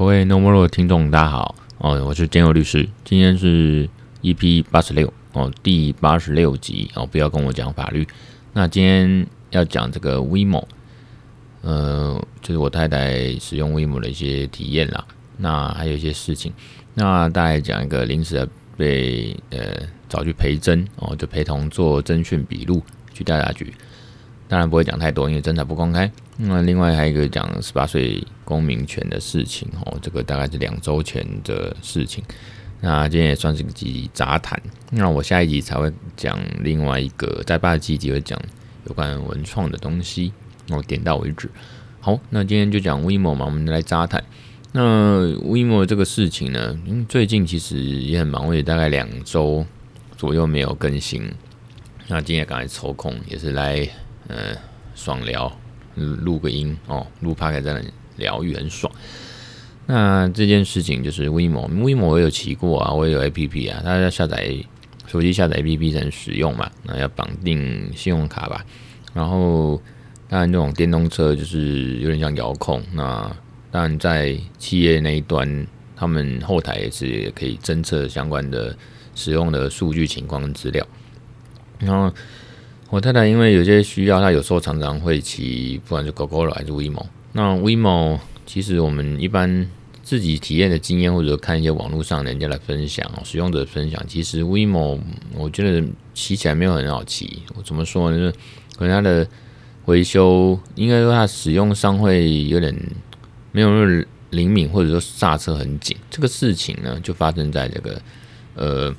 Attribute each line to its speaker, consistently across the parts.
Speaker 1: 各位 No More 的听众，大家好。哦，我是建佑律师，今天是 EP 八十六。哦，第八十六集。哦，不要跟我讲法律。那今天要讲这个 WeMo，呃，就是我太太使用 WeMo 的一些体验啦。那还有一些事情，那大概讲一个临时的被呃找去陪侦哦，就陪同做侦讯笔录去调查局。当然不会讲太多，因为侦查不公开。那另外还有一个讲十八岁公民权的事情哦，这个大概是两周前的事情。那今天也算是个集杂谈。那我下一集才会讲另外一个，在八十七集会讲有关文创的东西。我点到为止。好，那今天就讲 WeMo 嘛，我们来杂谈。那 WeMo 这个事情呢，因为最近其实也很忙，我也大概两周左右没有更新。那今天刚才抽空也是来。呃，爽聊，录个音哦，录 p o d 在那里疗愈很爽。那这件事情就是 WeMo，WeMo 我有骑过啊，我也有 APP 啊，大家下载手机下载 APP 才能使用嘛。那要绑定信用卡吧。然后当然这种电动车就是有点像遥控。那当然在企业那一端，他们后台也是可以侦测相关的使用的数据情况跟资料。然后。我太太因为有些需要，她有时候常常会骑，不管是 GoGo 还是 WeMo。那 WeMo 其实我们一般自己体验的经验，或者看一些网络上人家来分享，使用者分享，其实 WeMo 我觉得骑起来没有很好骑。我怎么说呢？就是可能它的维修，应该说它使用上会有点没有那么灵敏，或者说刹车很紧。这个事情呢，就发生在这个呃。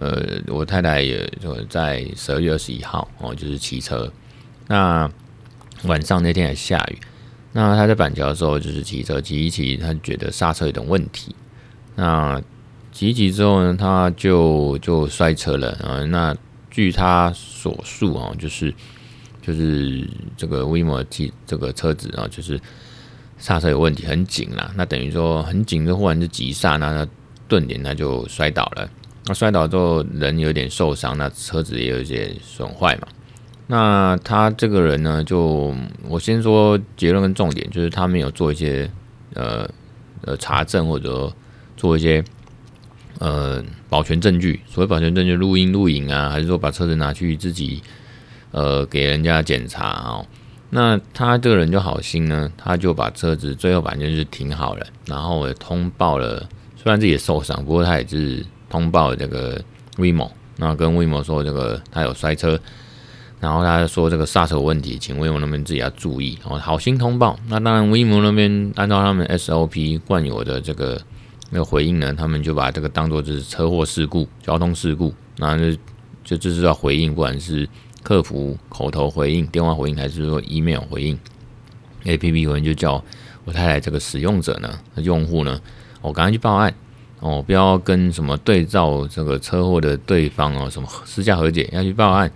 Speaker 1: 呃，我太太也就在十二月二十一号哦，就是骑车。那晚上那天还下雨，那她在板桥的时候就是骑车骑一骑，她觉得刹车有点问题。那骑一骑之后呢，她就就摔车了啊。那据她所述啊，就是就是这个威马骑这个车子啊，就是刹车有问题，很紧啦。那等于说很紧，就忽然就急刹，那她顿点，他就摔倒了。那摔倒之后，人有点受伤，那车子也有一些损坏嘛。那他这个人呢，就我先说结论跟重点，就是他没有做一些呃呃查证，或者做一些呃保全证据。所谓保全证据，录音录影啊，还是说把车子拿去自己呃给人家检查哦。那他这个人就好心呢，他就把车子最后反正就是停好了，然后也通报了，虽然自己也受伤，不过他也是。通报这个 WeMo，然后跟 w i m o 说这个他有摔车，然后他说这个刹车问题，请 WeMo 那边自己要注意。哦，好心通报，那当然 w i m o 那边按照他们 SOP 惯有的这个那个回应呢，他们就把这个当做就是车祸事故、交通事故，然后就就就是要回应，不管是客服口头回应、电话回应，还是说 email 回应，APP 回应就叫我太太这个使用者呢、用户呢，我赶快去报案。哦，不要跟什么对照这个车祸的对方哦，什么私下和解要去报案，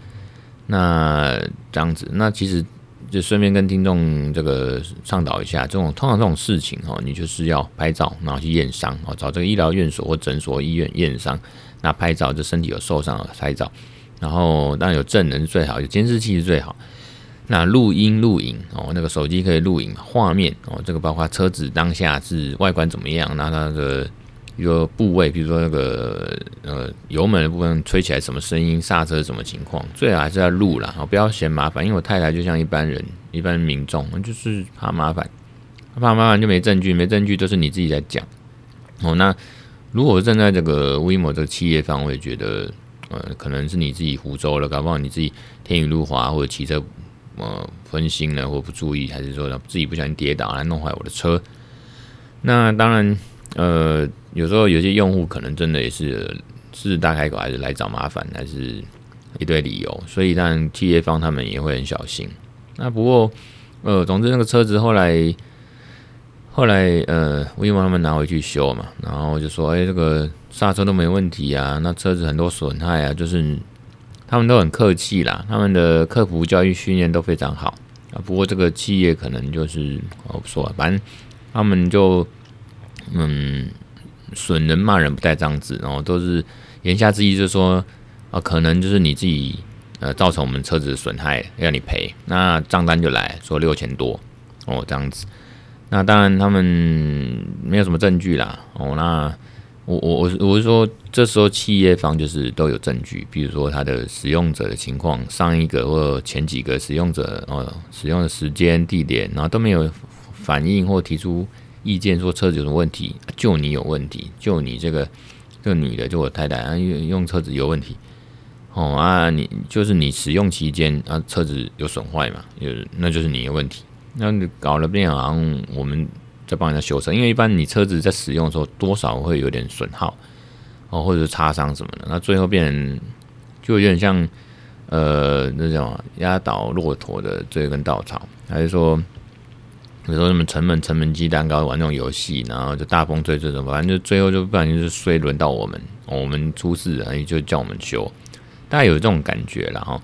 Speaker 1: 那这样子，那其实就顺便跟听众这个倡导一下，这种通常这种事情哦，你就是要拍照，然后去验伤哦，找这个医疗院所或诊所、医院验伤，那拍照就身体有受伤了拍照，然后当然有证人最好，有监视器是最好，那录音录影哦，那个手机可以录影画面哦，这个包括车子当下是外观怎么样，那它的。一个部位，比如说那个呃油门的部分吹起来什么声音，刹车什么情况，最好还是要录啦，不要嫌麻烦。因为我太太就像一般人、一般民众，就是怕麻烦，怕麻烦就没证据，没证据都是你自己在讲。哦，那如果站在这个 WeMo 这个企业方，我也觉得呃可能是你自己胡诌了，搞不好你自己天雨路滑或者骑车呃分心了或不注意，还是说自己不小心跌倒来弄坏我的车。那当然。呃，有时候有些用户可能真的也是狮子大开口，还是来找麻烦，还是一堆理由，所以让企业方他们也会很小心。那不过，呃，总之那个车子后来后来呃，WeMo 他们拿回去修嘛，然后就说，哎、这个刹车都没问题啊，那车子很多损害啊，就是他们都很客气啦，他们的客服教育训练都非常好啊。不过这个企业可能就是我不说了，反正他们就。嗯，损人骂人不带脏字，然后都是言下之意，就是说啊，可能就是你自己呃造成我们车子的损害，要你赔，那账单就来说六千多哦，这样子。那当然他们没有什么证据啦。哦，那我我我我是说，这时候企业方就是都有证据，比如说他的使用者的情况，上一个或前几个使用者哦，使用的时间、地点，然后都没有反应或提出意见，说车子有什么问题，就你有问题，就你这个这个女的，就我太太啊，用用车子有问题。哦啊，你就是你使用期间啊，车子有损坏嘛？有，那就是你的问题。那你搞了变好像我们在帮人家修车，因为一般你车子在使用的时候，多少会有点损耗哦，或者擦伤什么的。那最后变就有点像呃那种压倒骆驼的这根稻草，还是说比如说什么城门城门鸡蛋糕玩那种游戏，然后就大风吹这种，反正就最后就不小心就是衰轮到我们，我们出事了，就叫我们修。大概有这种感觉了哈，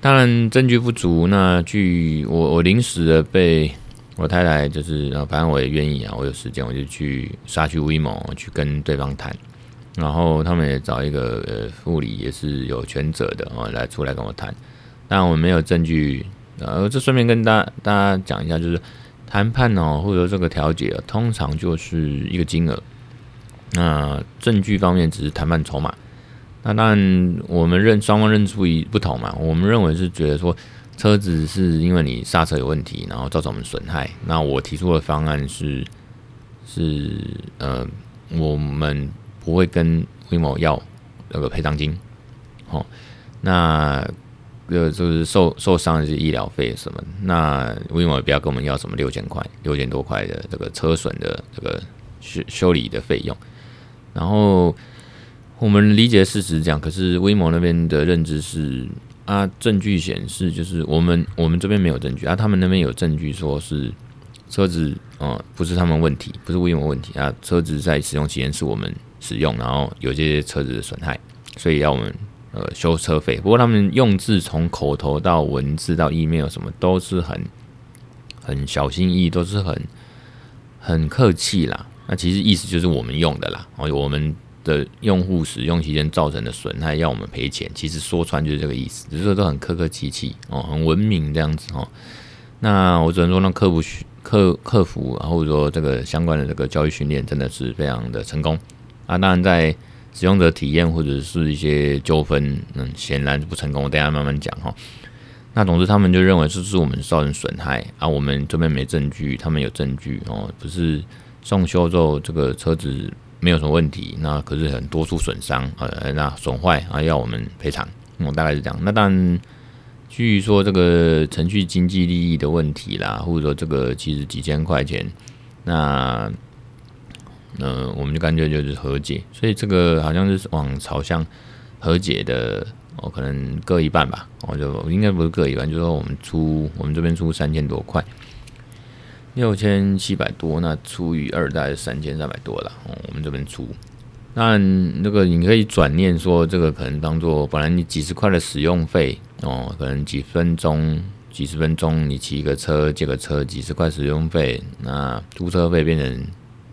Speaker 1: 当然证据不足，那据我我临时的被我太太就是，反正我也愿意啊，我有时间我就去杀去 WeMo 去跟对方谈，然后他们也找一个呃护理也是有权责的哦来出来跟我谈，但我没有证据，呃，这顺便跟大家大家讲一下，就是谈判哦或者这个调解，通常就是一个金额，那证据方面只是谈判筹码。那当然，我们认双方认出一不同嘛。我们认为是觉得说，车子是因为你刹车有问题，然后造成我们损害。那我提出的方案是，是呃，我们不会跟魏某要那个赔偿金。哦，那呃就是受受伤的是医疗费什么？那 WeMo 也不要跟我们要什么六千块、六千多块的这个车损的这个修修理的费用，然后。我们理解事实这样，可是 WeMo 那边的认知是啊，证据显示就是我们我们这边没有证据啊，他们那边有证据说是车子哦、呃，不是他们问题，不是 WeMo 问题啊，车子在使用期间是我们使用，然后有些车子的损害，所以要我们呃修车费。不过他们用字从口头到文字到 email 什么都是很很小心翼翼，都是很很客气啦。那其实意思就是我们用的啦，哦，我们。的用户使用期间造成的损害要我们赔钱，其实说穿就是这个意思，只是说都很客客气气哦，很文明这样子哦。那我只能说，那客服客客服，或者说这个相关的这个教育训练真的是非常的成功啊。当然，在使用者体验或者是一些纠纷，嗯，显然不成功。我等下慢慢讲哈。那总之，他们就认为这是我们造成损害啊，我们这边没证据，他们有证据哦，不是送修之后这个车子。没有什么问题，那可是很多处损伤，呃，那损坏啊，要我们赔偿，我大概是这样。那当然，据说这个程序经济利益的问题啦，或者说这个其实几千块钱，那，呃，我们就干脆就是和解，所以这个好像是往朝向和解的，哦，可能各一半吧，我就应该不是各一半，就是说我们出我们这边出三千多块。六千七百多，那除以二大概是三千三百多了。哦，我们这边出，那那个你可以转念说，这个可能当做本来你几十块的使用费哦，可能几分钟、几十分钟你骑个车、借个车，几十块使用费，那租车费变成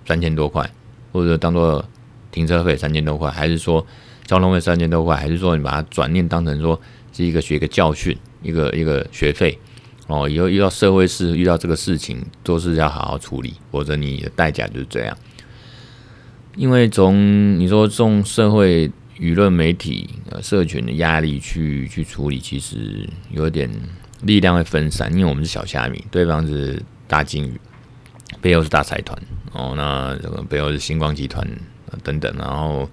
Speaker 1: 三千多块，或者当做停车费三千多块，还是说交通费三千多块，还是说你把它转念当成说是一个学一个教训，一个一个学费。哦，以后遇到社会事，遇到这个事情，都是要好好处理，否则你的代价就是这样。因为从你说从社会舆论媒体、呃社群的压力去去处理，其实有点力量会分散。因为我们是小虾米，对方是大鲸鱼，背后是大财团。哦，那这个背后是星光集团等等，然后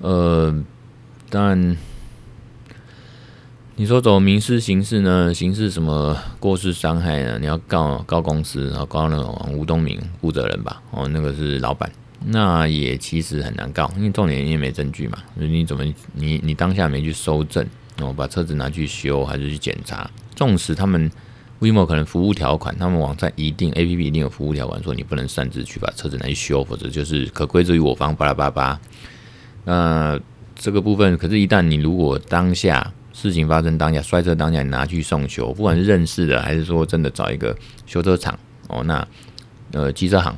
Speaker 1: 呃，但。你说走民事、刑事呢？刑事什么过失伤害呢？你要告告公司，然后告那种吴东明负责人吧？哦，那个是老板，那也其实很难告，因为重点你也没证据嘛。你怎么你你当下没去搜证，哦，把车子拿去修还是去检查？纵使他们 WeMo 可能服务条款，他们网站一定 APP 一定有服务条款，说你不能擅自去把车子拿去修，否则就是可归责于我方巴拉巴拉。那这个部分，可是，一旦你如果当下。事情发生当下，摔车当下，你拿去送修，不管是认识的还是说真的找一个修车厂哦，那呃机车行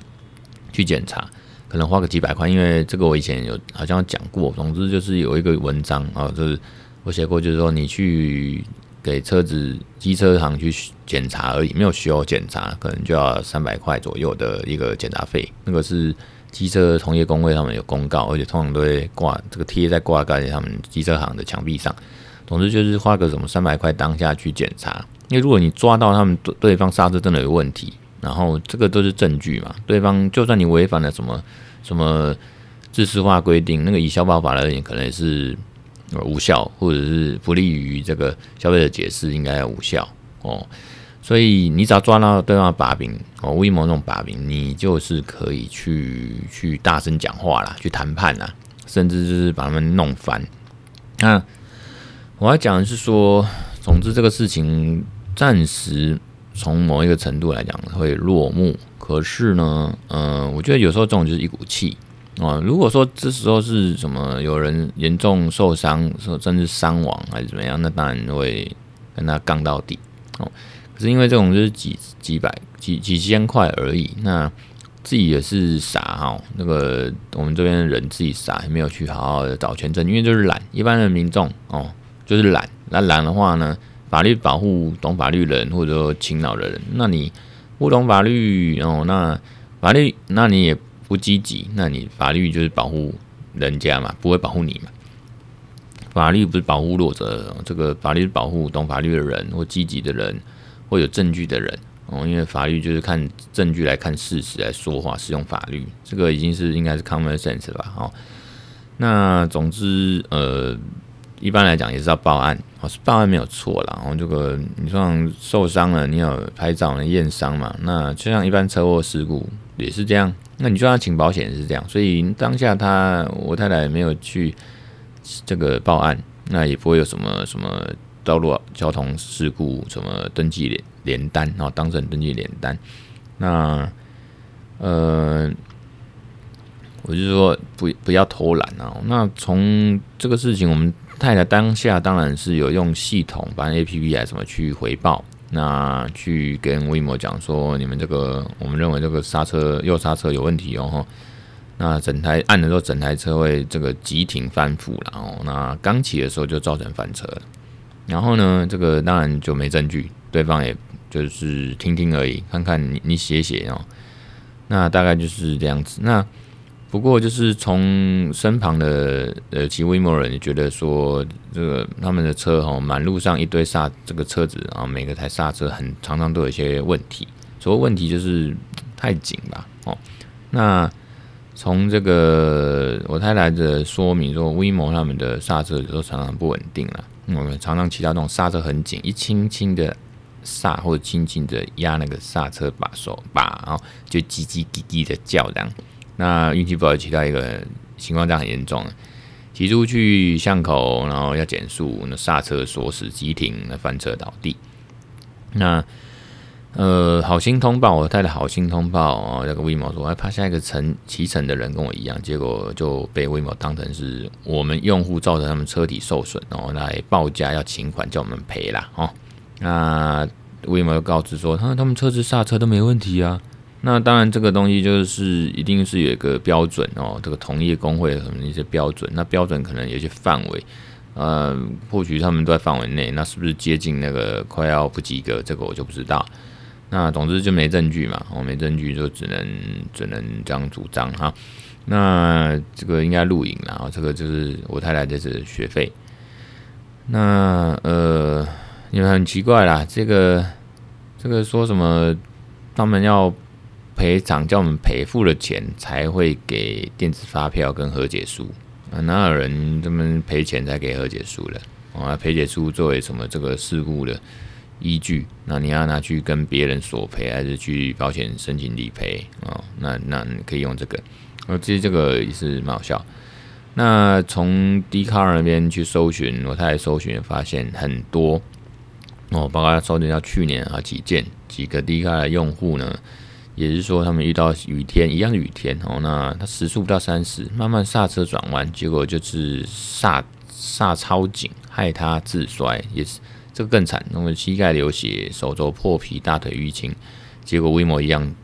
Speaker 1: 去检查，可能花个几百块，因为这个我以前有好像讲过。总之就是有一个文章啊，就是我写过，就是说你去给车子机车行去检查而已，没有需要检查，可能就要三百块左右的一个检查费。那个是机车同业工会上面有公告，而且通常都会挂这个贴在挂在他们机车行的墙壁上。总之就是花个什么三百块当下去检查，因为如果你抓到他们对对方刹车真的有问题，然后这个都是证据嘛，对方就算你违反了什么什么制式化规定，那个以消保法而言，可能也是。无效，或者是不利于这个消费者解释，应该要无效哦。所以你只要抓到对方的把柄哦，Waymo 那种把柄，你就是可以去去大声讲话啦，去谈判啦，甚至就是把他们弄翻。那我要讲的是说，总之这个事情暂时从某一个程度来讲会落幕。可是呢，嗯、我觉得有时候这种就是一股气。啊，如果说这时候是什么有人严重受伤，甚至伤亡还是怎么样，那当然会跟他杠到底。哦，可是因为这种就是几几百几几千块而已，那自己也是傻哈。那个我们这边的人自己傻，还没有去好好的找全证，因为就是懒。一般的民众哦，就是懒。那懒的话呢，法律保护懂法律人或者说勤劳的人，那你不懂法律哦，那法律那你也。不积极，那你法律就是保护人家嘛，不会保护你嘛。法律不是保护弱者，这个法律是保护懂法律的人或积极的人或有证据的人哦。因为法律就是看证据来看事实来说话，使用法律，这个已经是应该是 common sense 了吧？哦，那总之呃，一般来讲也是要报案哦，是报案没有错啦。然后这个你说受伤了，你有拍照、验伤嘛？那就像一般车祸事故也是这样。那你就要请保险是这样，所以当下他我太太没有去这个报案，那也不会有什么什么道路交通事故什么登记联联单，然后当事人登记联单。那呃，我就说不不要偷懒啊。那从这个事情，我们太太当下当然是有用系统，把 APP 啊什么去回报。那去跟 Waymo 讲说，你们这个我们认为这个刹车右刹车有问题哦，那整台按的时候，整台车会这个急停翻覆，然后那刚起的时候就造成翻车了。然后呢，这个当然就没证据，对方也就是听听而已，看看你你写写哦，那大概就是这样子。那不过就是从身旁的呃骑 Waymo 人觉得说，这个他们的车哈，满路上一堆刹这个车子啊，每个台刹车很常常都有一些问题。所谓问题就是太紧吧，哦。那从这个我太太的说明说，Waymo 他们的刹车都常常不稳定了。我们常常骑到那种刹车很紧，一轻轻的刹或者轻轻的压那个刹车把手把，然后就叽叽滴滴的叫这样。那运气不好，骑到一个情况这样很严重，骑出去巷口，然后要减速，那刹车锁死，急停，那翻车倒地。那呃，好心通报，我太太好心通报哦，那个威某说，我，还怕下一个乘骑乘的人跟我一样，结果就被威某当成是我们用户造成他们车体受损，然后来报价要请款叫我们赔啦哦。那威某又告知说，他说他们车子刹车都没问题啊。那当然，这个东西就是一定是有一个标准哦，这个同业公会什么一些标准，那标准可能有些范围，呃，或许他们都在范围内，那是不是接近那个快要不及格？这个我就不知道。那总之就没证据嘛，我、没证据就只能只能这样主张哈。那这个应该录影了，这个就是我太太这次学费。那呃，你们很奇怪啦，这个这个说什么他们要。赔偿叫我们赔付了钱才会给电子发票跟和解书啊，哪有人这么赔钱才给和解书的？啊，赔解书作为什么这个事故的依据？那你要拿去跟别人索赔，还是去保险申请理赔啊？那那你可以用这个。呃，其实这个也是蛮好笑。那从 Dcard 那边去搜寻，我太太搜寻发现很多哦，包括搜寻到去年啊几件几个 Dcard 的用户呢。也是说，他们遇到雨天一样的雨天哦，那他时速不到三十，慢慢刹车转弯，结果就是刹刹超紧，害他自摔，也是这个更惨，那么膝盖流血，手肘破皮，大腿淤青，结果 Waymo 一样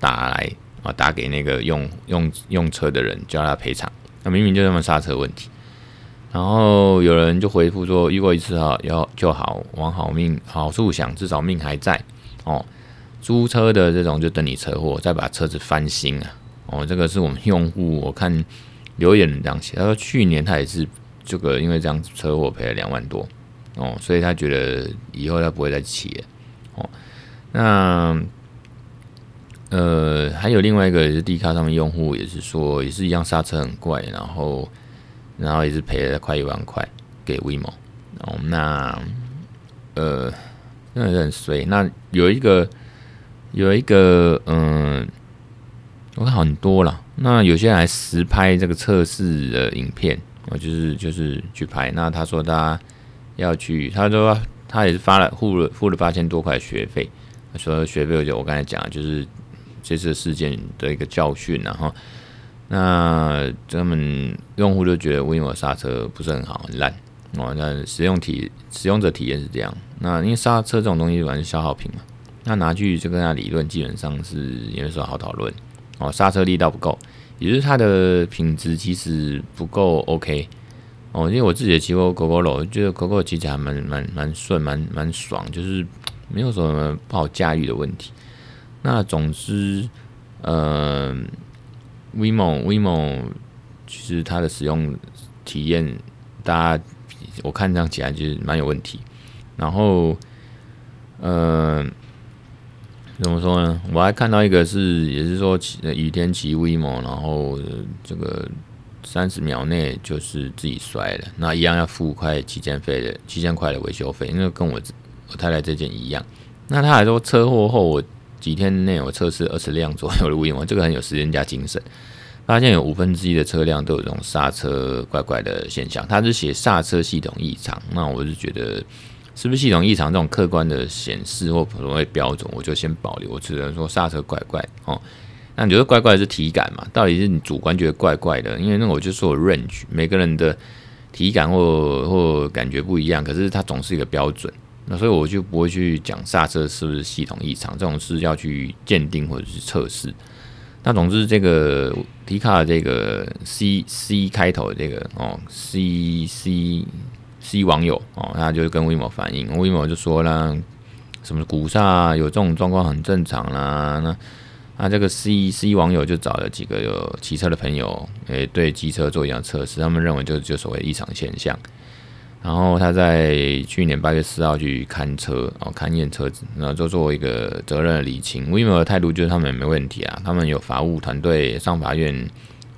Speaker 1: 打来啊，打给那个用用用车的人，叫他赔偿，那明明就他们刹车问题，然后有人就回复说，遇过一次哈，要就好，往好命好处想，至少命还在哦。租车的这种就等你车祸，再把车子翻新啊。哦，这个是我们用户，我看留言这样写，他说去年他也是这个，因为这样车祸赔了两万多哦，所以他觉得以后他不会再骑了哦。那呃，还有另外一个也是 D 卡上面用户也是说，也是一样刹车很怪，然后。然后也是赔了快一万块给 WeMo，哦，那呃，真的是很衰。那有一个有一个嗯，我看很多了。那有些人还实拍这个测试的影片，我就是就是去拍。那他说他要去，他说他也是发了付了付了八千多块学费。他说学费我就我刚才讲，就是这次事件的一个教训，然后。那他们用户就觉得 vivo 刹车不是很好，很烂哦。那使用体使用者体验是这样。那因为刹车这种东西完全是消耗品嘛，那拿去就跟他理论，基本上是也没什么好讨论哦。刹车力道不够，也就是它的品质其实不够 OK 哦。因为我自己也骑过 Gogoro，觉得 Gogoro 骑起来蛮蛮蛮顺，蛮蛮爽，就是没有什么不好驾驭的问题。那总之，嗯、呃。WeMo WeMo 其实它的使用体验，大家我看这样起来就是蛮有问题。然后，呃，怎么说呢？我还看到一个是，也是说骑雨天骑 Vimo，然后这个三十秒内就是自己摔了，那一样要付快七千费的七千块的维修费，因为跟我我太太这件一样。那他还说车祸后我。几天内我测试二十辆左右的 WeMo，这个很有时间加精神。发现有五分之一的车辆都有这种刹车怪怪的现象，他是写刹车系统异常。那我就觉得是不是系统异常这种客观的显示或普通的标准，我就先保留。我只能说刹车怪怪哦。那你觉得怪怪的是体感嘛？到底是你主观觉得怪怪的？因为那我就说我 range，每个人的体感或或感觉不一样，可是它总是一个标准。那所以我就不会去讲刹车是不是系统异常，这种是要去鉴定或者是测试。那总之这个 D 卡这个 C C 开头的这个哦 C C C 网友哦，他就跟 WeMo 反映，WeMo 就说了什么鼓刹有这种状况很正常啦。那那这个 C C 网友就找了几个有骑车的朋友，诶，对机车做一样测试，他们认为就就所谓异常现象。然后他在去年八月四号去看车，哦，勘验车子，然后就做一个责任的厘清。WeMo 的态度就是他们也没问题啊，他们有法务团队上法院，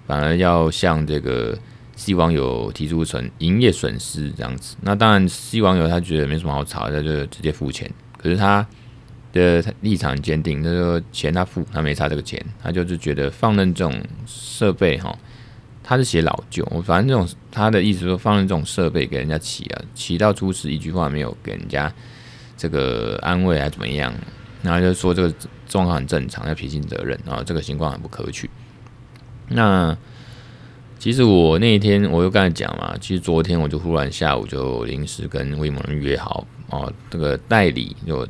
Speaker 1: 反而要向这个 C 网友提出损营业损失这样子。那当然，C 网友他觉得没什么好吵，他就直接付钱。可是他的立场坚定，他说钱他付，他没差这个钱，他就是觉得放任这种设备哈。他是写老旧，我反正这种他的意思说放任这种设备给人家骑啊，骑到出事一句话没有给人家这个安慰还怎么样，然后就说这个状况很正常，要撇清责任，啊这个情况很不可取。那其实我那一天我又刚才讲嘛，其实昨天我就忽然下午就临时跟威猛约好哦，这个代理就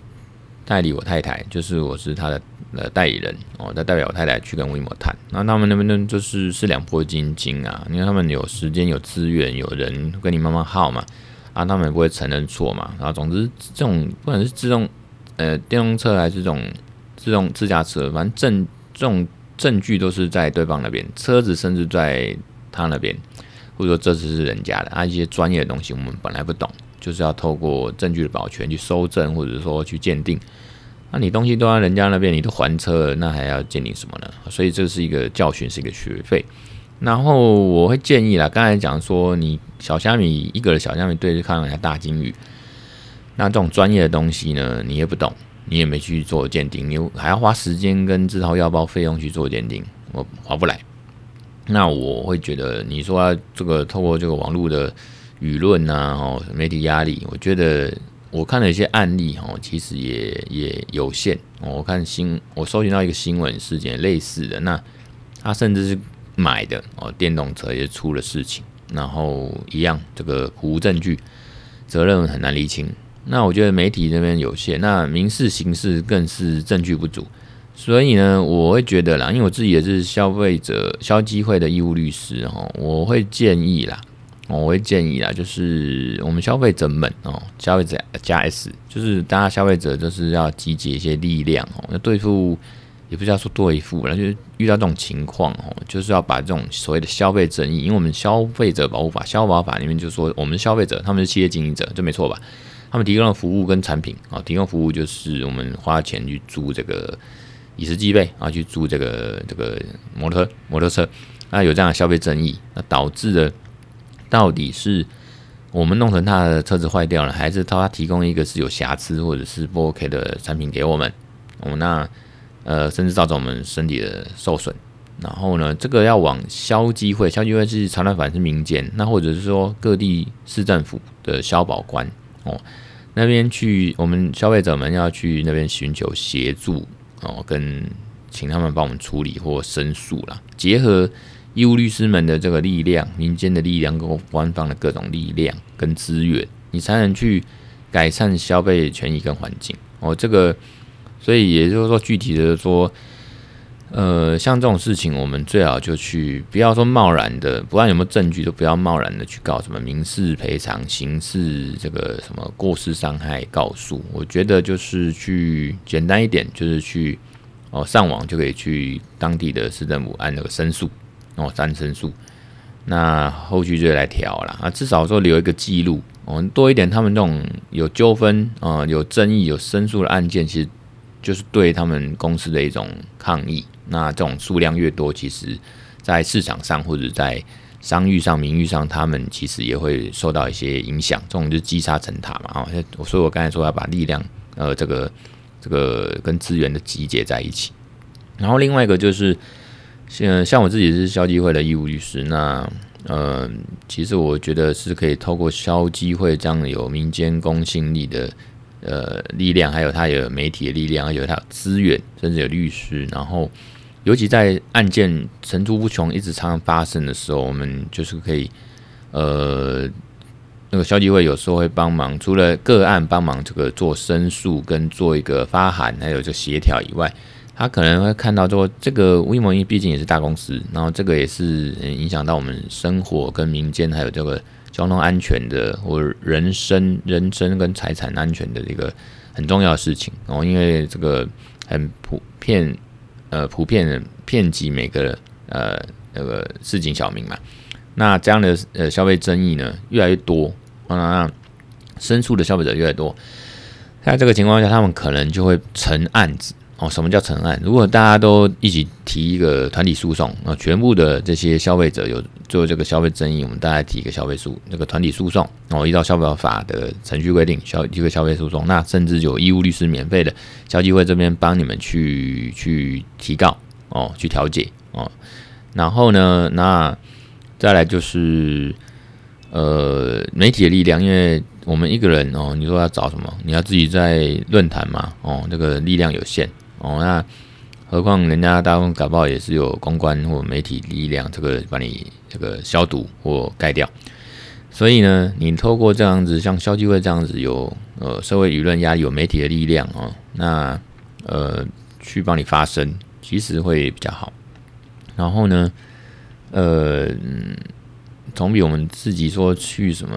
Speaker 1: 代理我太太，就是我是他的。呃，代理人哦，他代表我太太去跟 WeMo 谈，那他们那边呢，就是是两拨金金啊，因为他们有时间、有资源、有人跟你慢慢耗嘛，啊，他们也不会承认错嘛，然后总之这种不管是自动呃电动车还是这种自动自驾车，反正证这种证据都是在对方那边，车子甚至在他那边，或者说这次是人家的啊，一些专业的东西我们本来不懂，就是要透过证据的保全去搜证，或者说去鉴定。那你东西都在人家那边，你都还车了，那还要鉴定什么呢？所以这是一个教训，是一个学费。然后我会建议啦，刚才讲说你小虾米一个的小虾米对着看一下大鲸鱼，那这种专业的东西呢，你也不懂，你也没去做鉴定，你还要花时间跟自掏腰包费用去做鉴定，我划不来。那我会觉得，你说这个透过这个网络的舆论呐，哦，媒体压力，我觉得。我看了一些案例，哦，其实也也有限。我看新，我搜寻到一个新闻事件类似的，那他甚至是买的哦，电动车也出了事情，然后一样，这个无证据，责任很难厘清。那我觉得媒体这边有限，那民事、刑事更是证据不足。所以呢，我会觉得啦，因为我自己也是消费者消基会的义务律师，哈，我会建议啦，我会建议啦，就是我们消费者们哦，消费者加 S，就是大家消费者就是要集结一些力量哦，要对付，也不是要说对付了，就是遇到这种情况哦，就是要把这种所谓的消费争议，因为我们消费者保护法、消保法里面就说，我们消费者他们是企业经营者，这没错吧？他们提供的服务跟产品啊，提供服务就是我们花钱去租这个以时计费啊，去租这个这个摩托摩托车。那有这样的消费争议，那导致的到底是我们弄成他的车子坏掉了，还是他提供一个是有瑕疵或者是不 OK 的产品给我们？哦，那呃，甚至造成我们身体的受损。然后呢，这个要往消基会，消基会是财团法是民间，那或者是说各地市政府的消保官哦，那边去，我们消费者们要去那边寻求协助哦，跟请他们帮我们处理或申诉啦，结合。义务律师们的这个力量，民间的力量跟官方的各种力量跟资源，你才能去改善消费权益跟环境哦。这个，所以也就是说，具体的说，呃，像这种事情，我们最好就去不要说贸然的，不管有没有证据，都不要贸然的去告什么民事赔偿、刑事这个什么过失伤害告诉。我觉得就是去简单一点，就是去哦上网就可以去当地的市政府按那个申诉。哦，三申诉，那后续就来调了啊，至少说留一个记录，哦，多一点，他们这种有纠纷啊、有争议、有申诉的案件，其实就是对他们公司的一种抗议。那这种数量越多，其实，在市场上或者在商誉上、名誉上，他们其实也会受到一些影响。这种就是积沙成塔嘛，啊，所以我刚才说要把力量，呃，这个这个跟资源的集结在一起。然后另外一个就是。像像我自己是消基会的义务律师，那呃，其实我觉得是可以透过消基会这样有民间公信力的呃力量，还有它有媒体的力量，还有它资源，甚至有律师，然后尤其在案件层出不穷、一直常常发生的时候，我们就是可以呃，那个消基会有时候会帮忙，除了个案帮忙这个做申诉跟做一个发函，还有这协调以外。他可能会看到说，这个 WeMo 毕竟也是大公司，然后这个也是影响到我们生活跟民间还有这个交通安全的，或人身、人身跟财产安全的一个很重要的事情哦。因为这个很普遍，呃，普遍遍及每个呃那个市井小民嘛。那这样的呃消费争议呢越来越多，那申诉的消费者越来越多，在这个情况下，他们可能就会成案子。哦，什么叫成案？如果大家都一起提一个团体诉讼，那全部的这些消费者有做这个消费争议，我们大家提一个消费诉，那个团体诉讼，哦，依照消保法的程序规定，消一个消费诉讼，那甚至有义务律师免费的，消基会这边帮你们去去提告，哦，去调解，哦，然后呢，那再来就是呃媒体的力量，因为我们一个人哦，你说要找什么？你要自己在论坛嘛，哦，那个力量有限。哦，那何况人家大部搞不好也是有公关或媒体力量，这个把你这个消毒或盖掉。所以呢，你透过这样子，像消基会这样子有呃社会舆论压力，有媒体的力量哦，那呃去帮你发声，其实会比较好。然后呢，呃，总比我们自己说去什么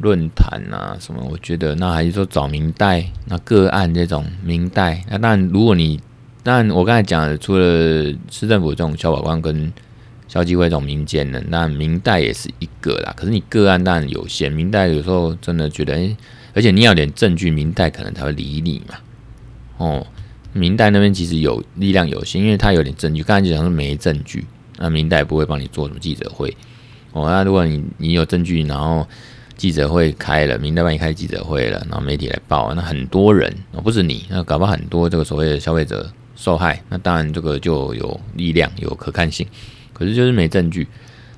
Speaker 1: 论坛啊什么，我觉得那还是说找明代那个案这种明代。那当然，如果你当然我刚才讲的，除了市政府这种消保官跟消基会这种民间的，那明代也是一个啦。可是你个案当然有限，明代有时候真的觉得，哎，而且你要点证据，明代可能才会理你嘛。哦，明代那边其实有力量有限，因为他有点证据，刚才就讲说没证据，那明代不会帮你做什么记者会。哦，那如果你你有证据，然后记者会开了，明代帮你开记者会了，然后媒体来报，那很多人哦，不是你，那搞不好很多这个所谓的消费者受害，那当然这个就有力量，有可看性。可是就是没证据，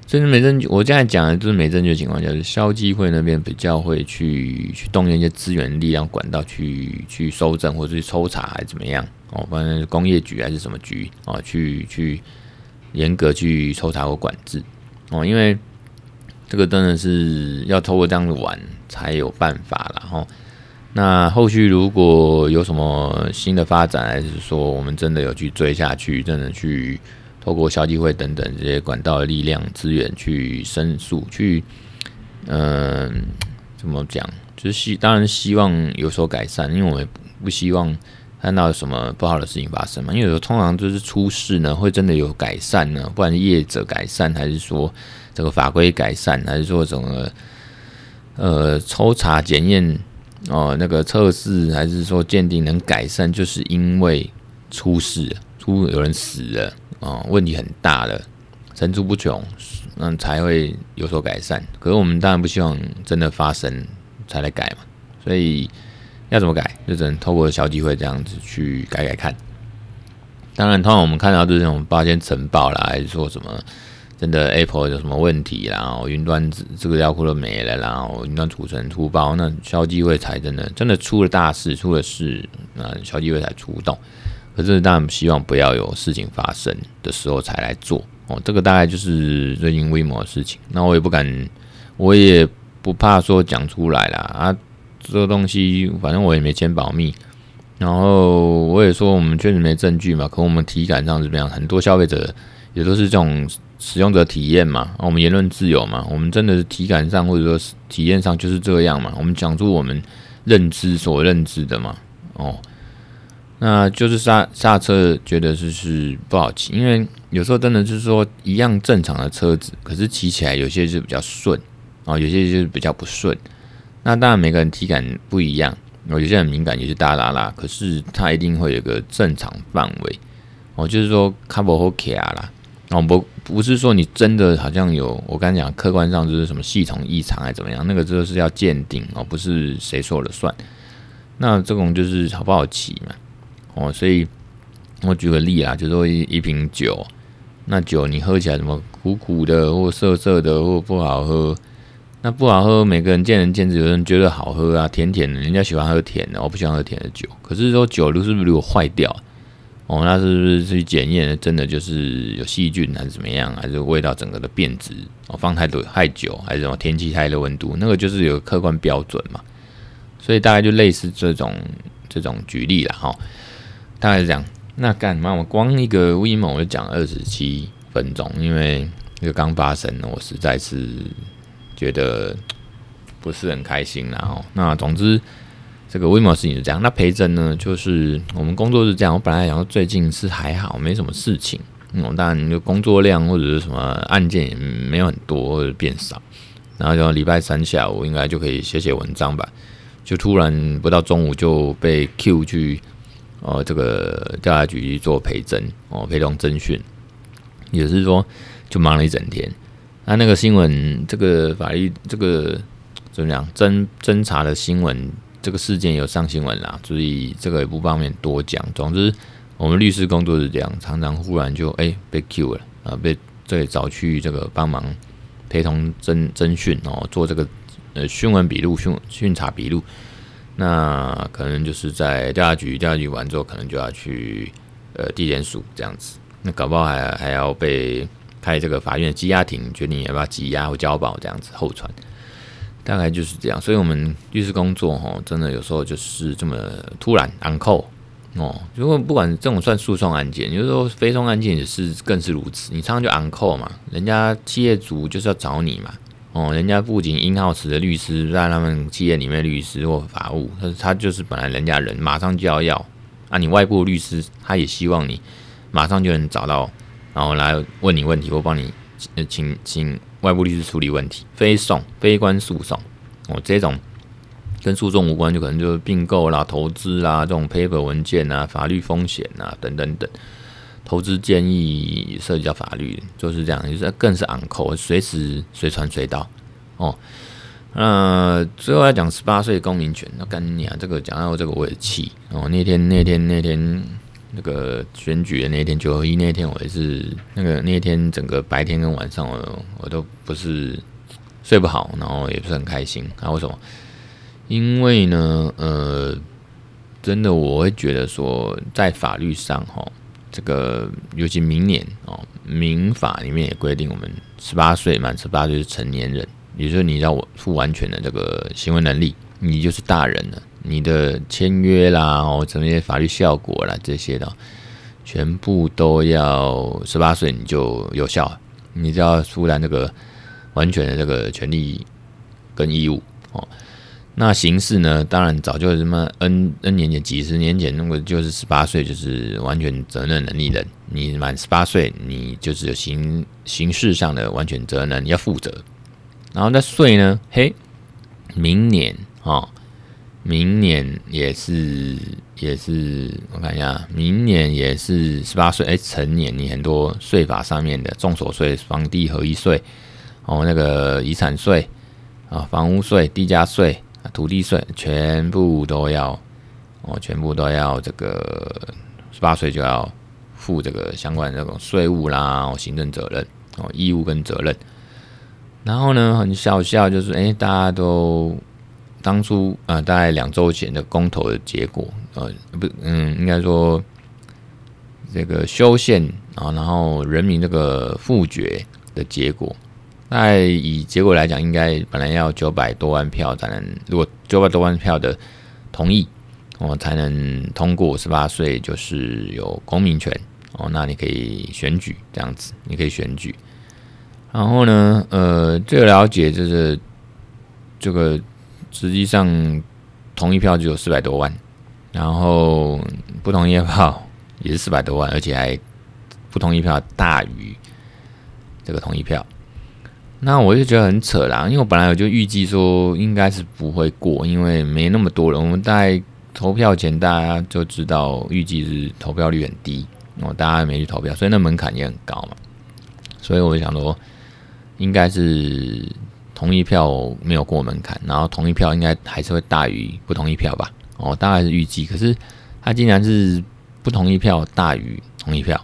Speaker 1: 甚至没证据。我现在讲的就是没证据的情况下，就是消基会那边比较会去去动用一些资源、力量、管道去去搜证或者去抽查还是怎么样哦，反正工业局还是什么局哦，去去严格去抽查或管制。哦，因为这个真的是要透过这样子玩才有办法了哈。那后续如果有什么新的发展，还是说我们真的有去追下去，真的去透过消基会等等这些管道的力量资源去申诉，去嗯，怎么讲？就是希当然希望有所改善，因为我们不希望看到什么不好的事情发生嘛。因为有时候通常就是出事呢，会真的有改善呢，不管是业者改善，还是说这个法规改善，还是说整个呃抽查检验哦那个测试，还是说鉴定能改善，就是因为出事出有人死了哦，问题很大了，层出不穷。嗯，才会有所改善。可是我们当然不希望真的发生才来改嘛，所以要怎么改，就只能透过小机会这样子去改改看。当然，通常我们看到这种八千晨报啦，还是说什么真的 Apple 有什么问题啦，然后云端这个料库都没了，然后云端储存出包，那消机会才真的真的出了大事，出了事，那消机会才出动。可是当然希望不要有事情发生的时候才来做。哦，这个大概就是最近 WeMo 的事情。那我也不敢，我也不怕说讲出来啦。啊。这个东西反正我也没签保密，然后我也说我们确实没证据嘛。可我们体感上怎么样，很多消费者也都是这种使用者体验嘛。我们言论自由嘛，我们真的是体感上或者说体验上就是这样嘛。我们讲出我们认知所认知的嘛。哦。那就是刹刹车觉得就是不好骑，因为有时候真的就是说一样正常的车子，可是骑起来有些就比较顺啊，有些就是比较不顺。那当然每个人体感不一样，有些人敏感也是大拉拉，可是它一定会有个正常范围哦，就是说卡不好卡啦。哦不不是说你真的好像有我刚才讲客观上就是什么系统异常还怎么样，那个就是要鉴定哦，不是谁说了算。那这种就是好不好骑嘛。哦，所以我举个例啊，就是说一一瓶酒，那酒你喝起来什么苦苦的，或涩涩的，或不好喝，那不好喝，每个人见仁见智，有人觉得好喝啊，甜甜的，人家喜欢喝甜的，我不喜欢喝甜的酒。可是说酒是不是如果坏掉，哦，那是不是去检验，真的就是有细菌还是怎么样，还是味道整个的变质？哦，放太多太久，还是什么天气太热温度，那个就是有客观标准嘛。所以大概就类似这种这种举例了哈。大概是这样，那干嘛？我光一个 WeMo 我就讲二十七分钟，因为这个刚发生，我实在是觉得不是很开心。然后，那总之这个 WeMo 事情是这样。那培真呢，就是我们工作是这样。我本来想说最近是还好，没什么事情。嗯，当然就工作量或者是什么案件也没有很多，或者变少。然后就礼拜三下午应该就可以写写文章吧。就突然不到中午就被 Q 去。哦，这个调查局做陪侦哦，陪同侦讯，也是说就忙了一整天。那那个新闻，这个法律，这个怎么讲？侦侦查的新闻，这个事件有上新闻啦，所以这个也不方便多讲。总之，我们律师工作是这样，常常忽然就哎被 Q 了啊，被这里找去这个帮忙陪同侦侦讯哦，做这个呃讯问笔录、讯讯查笔录。那可能就是在调查局，调查局完之后，可能就要去呃地检署这样子。那搞不好还还要被开这个法院的羁押庭，决定要不要羁押或交保这样子候传。大概就是这样。所以，我们律师工作哈，真的有时候就是这么突然 on call 哦。如果不管这种算诉讼案件，有时候非讼案件也是更是如此。你常常就 on call 嘛，人家企业主就是要找你嘛。哦，人家不仅英浩池的律师，在他们企业里面律师或法务，他他就是本来人家人马上就要要啊，你外部律师他也希望你马上就能找到，然后来问你问题或帮你请请外部律师处理问题，非讼非关诉讼哦，这种跟诉讼无关，就可能就是并购啦、投资啦这种 paper 文件啊、法律风险啊等等等。投资建议涉及到法律，就是这样，就是更是 on call，随时随传随到哦。那最后来讲十八岁公民权，那干你啊，这个讲到这个我也气哦。那天那天那天那个选举的那一天九合一那天，我也是那个那一天整个白天跟晚上我我都不是睡不好，然后也不是很开心啊。为什么？因为呢，呃，真的我会觉得说，在法律上哈。这个尤其明年哦，民法里面也规定，我们十八岁满十八岁是成年人，也就是你要我负完全的这个行为能力，你就是大人了。你的签约啦，哦，什么些法律效果啦，这些的，全部都要十八岁你就有效，你就要负担这个完全的这个权利跟义务哦。那刑事呢，当然早就什么 N N 年前、几十年前，那个就是十八岁就是完全责任能力人，你满十八岁，你就是有刑刑事上的完全责任，你要负责。然后那税呢，嘿，明年哦。明年也是也是，我看一下，明年也是十八岁，哎，成年，你很多税法上面的综所税、房地合一税，哦，那个遗产税啊、房屋税、地价税、土地税，全部都要，哦，全部都要这个十八岁就要负这个相关的这种税务啦、行政责任、哦，义务跟责任。然后呢，很笑笑，就是哎，大家都。当初啊、呃，大概两周前的公投的结果，呃，不，嗯，应该说这个修宪啊，然后人民这个复决的结果，那以结果来讲，应该本来要九百多万票才能，如果九百多万票的同意，哦，才能通过十八岁就是有公民权哦，那你可以选举这样子，你可以选举。然后呢，呃，最了解就是这个。实际上，同一票就有四百多万，然后不同意票也是四百多万，而且还不同意票大于这个同意票。那我就觉得很扯啦，因为我本来我就预计说应该是不会过，因为没那么多人。我们在投票前大家就知道预计是投票率很低，哦，大家没去投票，所以那门槛也很高嘛。所以我就想说，应该是。同意票没有过门槛，然后同意票应该还是会大于不同意票吧？哦，大概是预计。可是他竟然是不同意票大于同意票，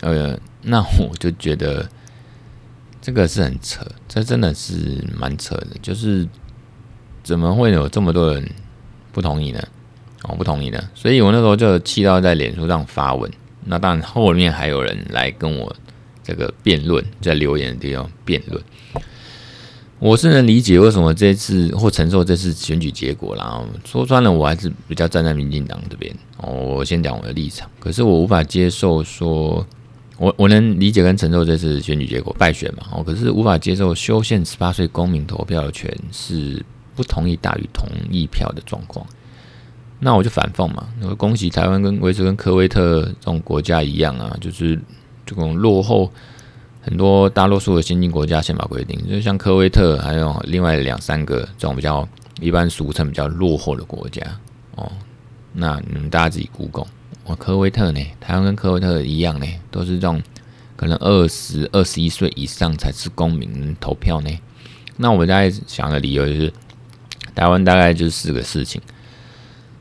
Speaker 1: 呃，那我就觉得这个是很扯，这真的是蛮扯的。就是怎么会有这么多人不同意呢？哦，不同意呢？所以我那时候就气到在脸书上发文。那当然后面还有人来跟我这个辩论，在留言的地方辩论。我是能理解为什么这次或承受这次选举结果，然后说穿了，我还是比较站在民进党这边。哦，我先讲我的立场，可是我无法接受说，我我能理解跟承受这次选举结果败选嘛？哦，可是无法接受修宪十八岁公民投票权是不同意大于同意票的状况。那我就反讽嘛，我恭喜台湾跟维持跟科威特这种国家一样啊，就是这种落后。很多大多数的先进国家宪法规定，就像科威特，还有另外两三个这种比较一般俗称比较落后的国家哦。那你们大家自己 Google，我科威特呢，台湾跟科威特一样呢，都是这种可能二十二十一岁以上才是公民投票呢。那我们大概想的理由就是，台湾大概就是四个事情。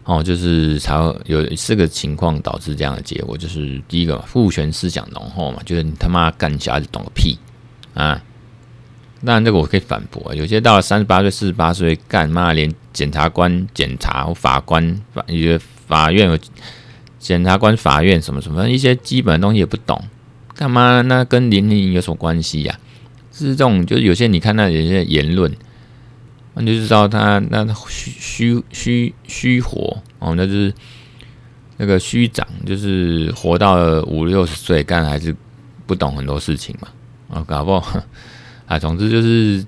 Speaker 1: 哦，就是才有四个情况导致这样的结果，就是第一个，父权思想浓厚嘛，就是你他妈干小孩子懂个屁啊！当然这个我可以反驳，有些到了三十八岁、四十八岁，干妈连检察官、检察法官、法一些法院、检察官、法院什么什么一些基本的东西也不懂，干嘛？那跟年龄有什么关系呀？是这种，就是有些你看那有些言论。那就知道他那虚虚虚虚活哦，那就是那个虚长，就是活到了五六十岁，干还是不懂很多事情嘛啊，搞不好 啊，总之就是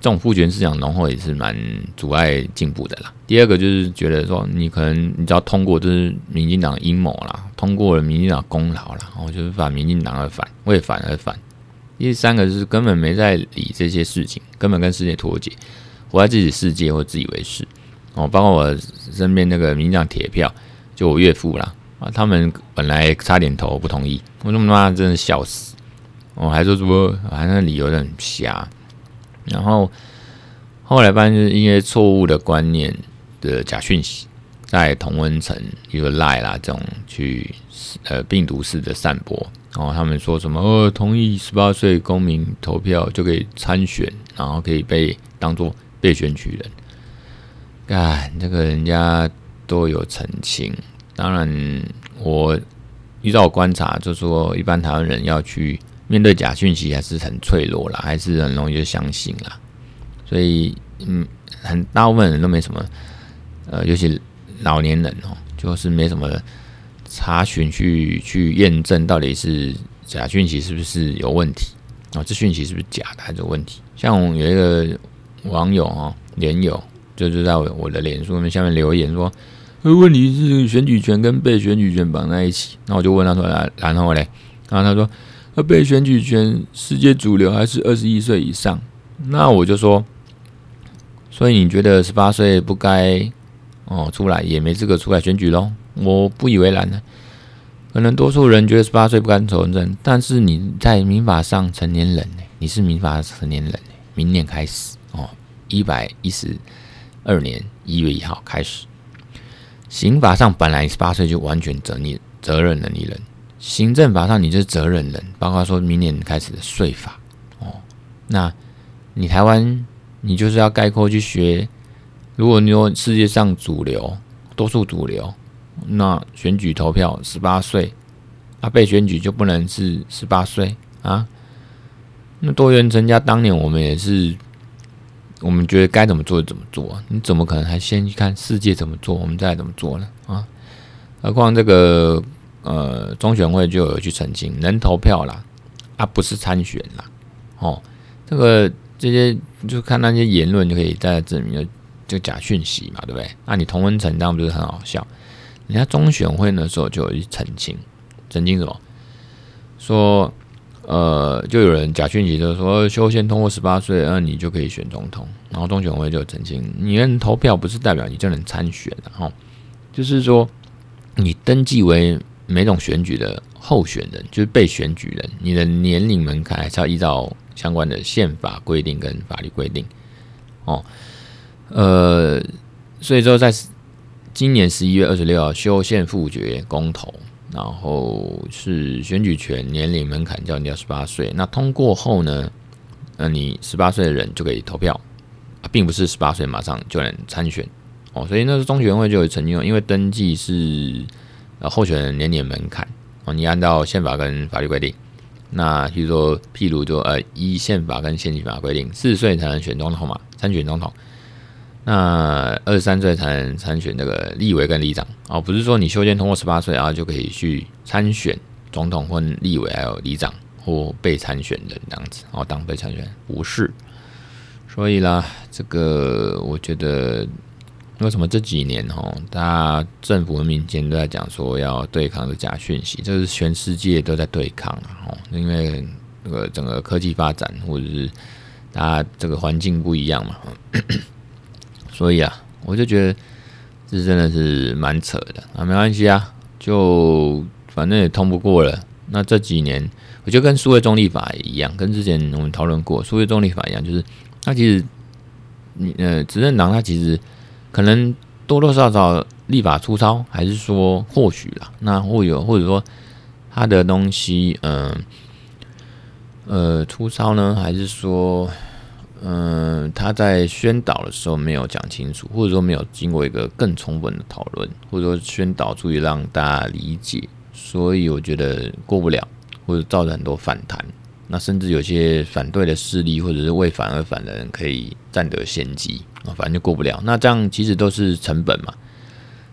Speaker 1: 这种父权思想浓厚也是蛮阻碍进步的啦。第二个就是觉得说，你可能你只要通过，就是民进党阴谋啦，通过了民进党功劳啦，然后就是反民进党而反，为反而反。第三个就是根本没在理这些事情，根本跟世界脱节。活在自己世界或自以为是。哦，包括我身边那个民进党铁票，就我岳父啦啊，他们本来差点投不同意，我他妈真的笑死，我还说什么，反正理由很瞎，然后后来发现是因为错误的观念的假讯息，在同温层一个赖啦这种去呃病毒式的散播，然后他们说什么哦，同意十八岁公民投票就可以参选，然后可以被当做。被选举人，干这个人家都有澄清。当然，我依照我观察，就说，一般台湾人要去面对假讯息，还是很脆弱啦，还是很容易就相信啦。所以，嗯，很大部分人都没什么，呃，尤其老年人哦，就是没什么查询去去验证到底是假讯息是不是有问题啊？这讯息是不是假的还是有问题？像有一个。网友哦，连友就是在我我的脸书面下面留言说，问题是选举权跟被选举权绑在一起。那我就问他说，然后嘞，然后他说，那被选举权世界主流还是二十一岁以上？那我就说，所以你觉得十八岁不该哦出来，也没资格出来选举喽？我不以为然呢。可能多数人觉得十八岁不该从政，但是你在民法上成年人，你是民法成年人，明年开始，一百一十二年一月一号开始，刑法上本来十八岁就完全责你责任能力人，行政法上你就是责任人，包括说明年开始的税法哦，那你台湾你就是要概括去学，如果你说世界上主流多数主流。那选举投票十八岁，啊，被选举就不能是十八岁啊？那多元成家当年我们也是，我们觉得该怎么做就怎么做，你怎么可能还先去看世界怎么做，我们再怎么做呢？啊？何况这个呃中选会就有去澄清，能投票啦，啊不是参选啦，哦，这个这些就看那些言论就可以再证明，就假讯息嘛，对不对？那、你同温层这样不是很好笑？人家中选会那时候就有一澄清，澄清什么？说，呃，就有人假讯息，就说修宪通过十八岁，那你就可以选总统。然后中选会就澄清，你能投票不是代表你就能参选的哈，就是说你登记为每种选举的候选人，就是被选举人，你的年龄门槛还是要依照相关的宪法规定跟法律规定。哦，呃，所以说在。今年十一月二十六号修宪复决公投，然后是选举权年龄门槛降低到十八岁。那通过后呢？那你十八岁的人就可以投票，并不是十八岁马上就能参选哦。所以那是中选会就有曾经，因为登记是呃候选人年龄门槛哦，你按照宪法跟法律规定，那比如说譬如就呃依宪法跟宪法法规定，四十岁才能选总统嘛，参选总统。那二十三岁才能参选这个立委跟里长哦，不是说你修宪通过十八岁啊就可以去参选总统或立委还有里长或被参选人这样子哦，当被参选不是，所以啦，这个我觉得为什么这几年哦，大家政府和民间都在讲说要对抗这假讯息，这是全世界都在对抗哦，因为那个整个科技发展或者是大家这个环境不一样嘛。所以啊，我就觉得这真的是蛮扯的啊，没关系啊，就反正也通不过了。那这几年，我觉得跟数位中立法一样，跟之前我们讨论过数位中立法一样，就是它其实你呃执政党它其实可能多多少少立法粗糙，还是说或许啦，那会有或者说它的东西，嗯，呃粗糙呢，还是说？嗯，他在宣导的时候没有讲清楚，或者说没有经过一个更充分的讨论，或者说宣导出去让大家理解，所以我觉得过不了，或者造成很多反弹。那甚至有些反对的势力，或者是为反而反的人，可以占得先机啊，反正就过不了。那这样其实都是成本嘛，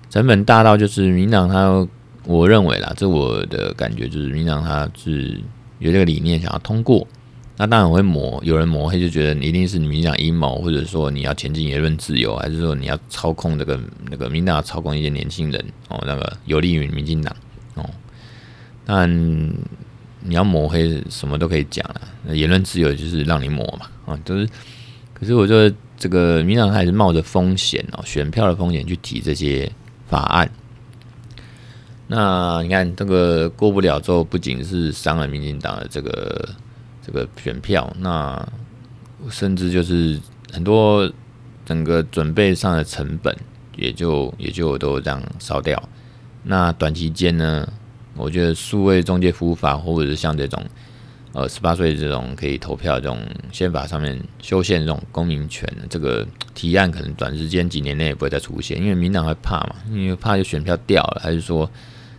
Speaker 1: 成本大到就是民党他，我认为啦，这我的感觉就是民党他是有这个理念想要通过。那当然会抹，有人抹黑就觉得你一定是你民党阴谋，或者说你要前进言论自由，还是说你要操控这个那个民党操控一些年轻人哦，那个有利于民进党哦。但你要抹黑，什么都可以讲了，那言论自由就是让你抹嘛啊，就是。可是我觉得这个民党还是冒着风险哦，选票的风险去提这些法案。那你看这个过不了之后，不仅是伤了民进党的这个。这个选票，那甚至就是很多整个准备上的成本，也就也就都这样烧掉。那短期间呢，我觉得数位中介服务法，或者是像这种呃十八岁这种可以投票这种宪法上面修宪这种公民权这个提案，可能短时间几年内也不会再出现，因为民党会怕嘛，因为怕就选票掉了，还是说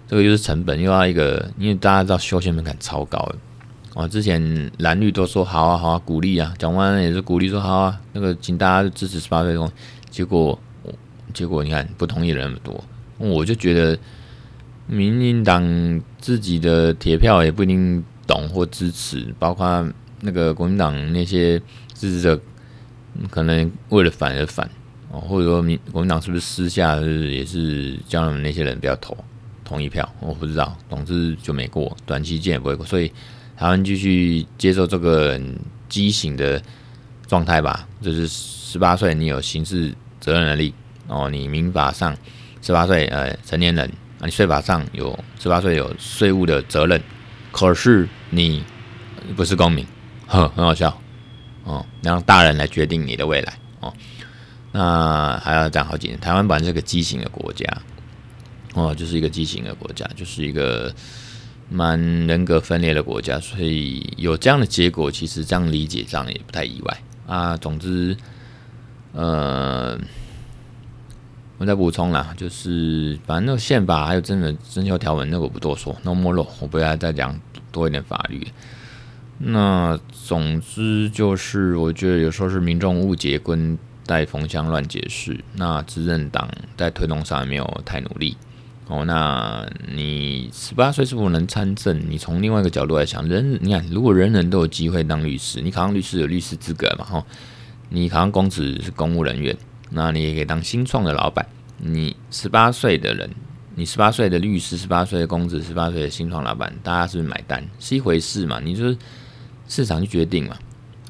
Speaker 1: 这个就是成本又要一个，因为大家知道修宪门槛超高的。哦，之前蓝绿都说好啊好啊，鼓励啊，蒋万安也是鼓励说好啊，那个请大家支持十八岁公，结果结果你看不同意人那么多，我就觉得民进党自己的铁票也不一定懂或支持，包括那个国民党那些支持者可能为了反而反哦，或者说民国民党是不是私下是也是叫他们那些人不要投同一票？我不知道，总之就没过，短期间也不会过，所以台湾继续接受这个畸形的状态吧。就是十八岁你有刑事责任能力哦，你民法上十八岁呃成年人。你税法上有十八岁有税务的责任，可是你不是公民，呵，很好笑哦。让大人来决定你的未来哦。那还要讲好几年。台湾本来是个畸形的国家哦，就是一个畸形的国家，就是一个蛮人格分裂的国家，所以有这样的结果，其实这样理解上也不太意外啊。总之，呃。我再补充啦，就是反正那个宪法还有真的生效条文，那个我不多说。No more 我不要再讲多一点法律。那总之就是，我觉得有时候是民众误解，跟带风向乱解释。那执政党在推动上也没有太努力。哦，那你十八岁是否能参政？你从另外一个角度来想，人你看，如果人人都有机会当律师，你考上律师有律师资格嘛？哈，你考上公职是公务人员。那你也可以当新创的老板。你十八岁的人，你十八岁的律师，十八岁的公职，十八岁的新创老板，大家是不是买单？是一回事嘛？你就是市场去决定嘛？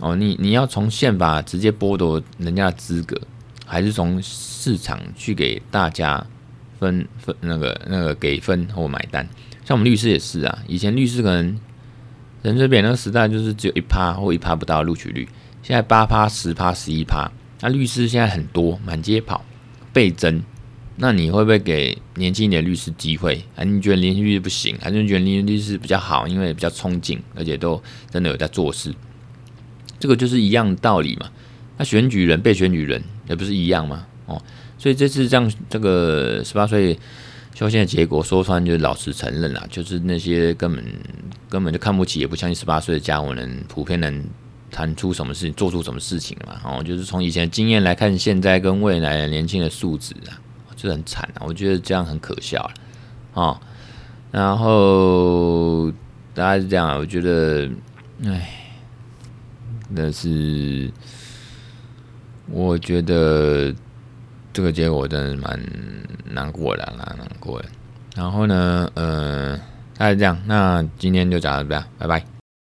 Speaker 1: 哦，你你要从宪法直接剥夺人家的资格，还是从市场去给大家分分那个那个给分或买单？像我们律师也是啊，以前律师可能人这边那个时代就是只有一趴或一趴不到录取率，现在八趴、十趴、十一趴。那律师现在很多，满街跑，倍增。那你会不会给年轻一点律师机会？还是你觉得年轻律师不行？还是你觉得年轻律师比较好？因为比较冲劲，而且都真的有在做事。这个就是一样的道理嘛。那选举人被选举人也不是一样吗？哦，所以这次这样这个十八岁修宪的结果，说穿就是老实承认啦，就是那些根本根本就看不起，也不相信十八岁的家伙能普遍能。谈出什么事情，做出什么事情嘛？哦，就是从以前的经验来看，现在跟未来的年轻的素质啊，就很惨啊！我觉得这样很可笑啊，哦。然后大概是这样，我觉得，哎，那是我觉得这个结果真的蛮难过的，蛮难过的。然后呢，呃，大概这样。那今天就讲到这样，拜拜。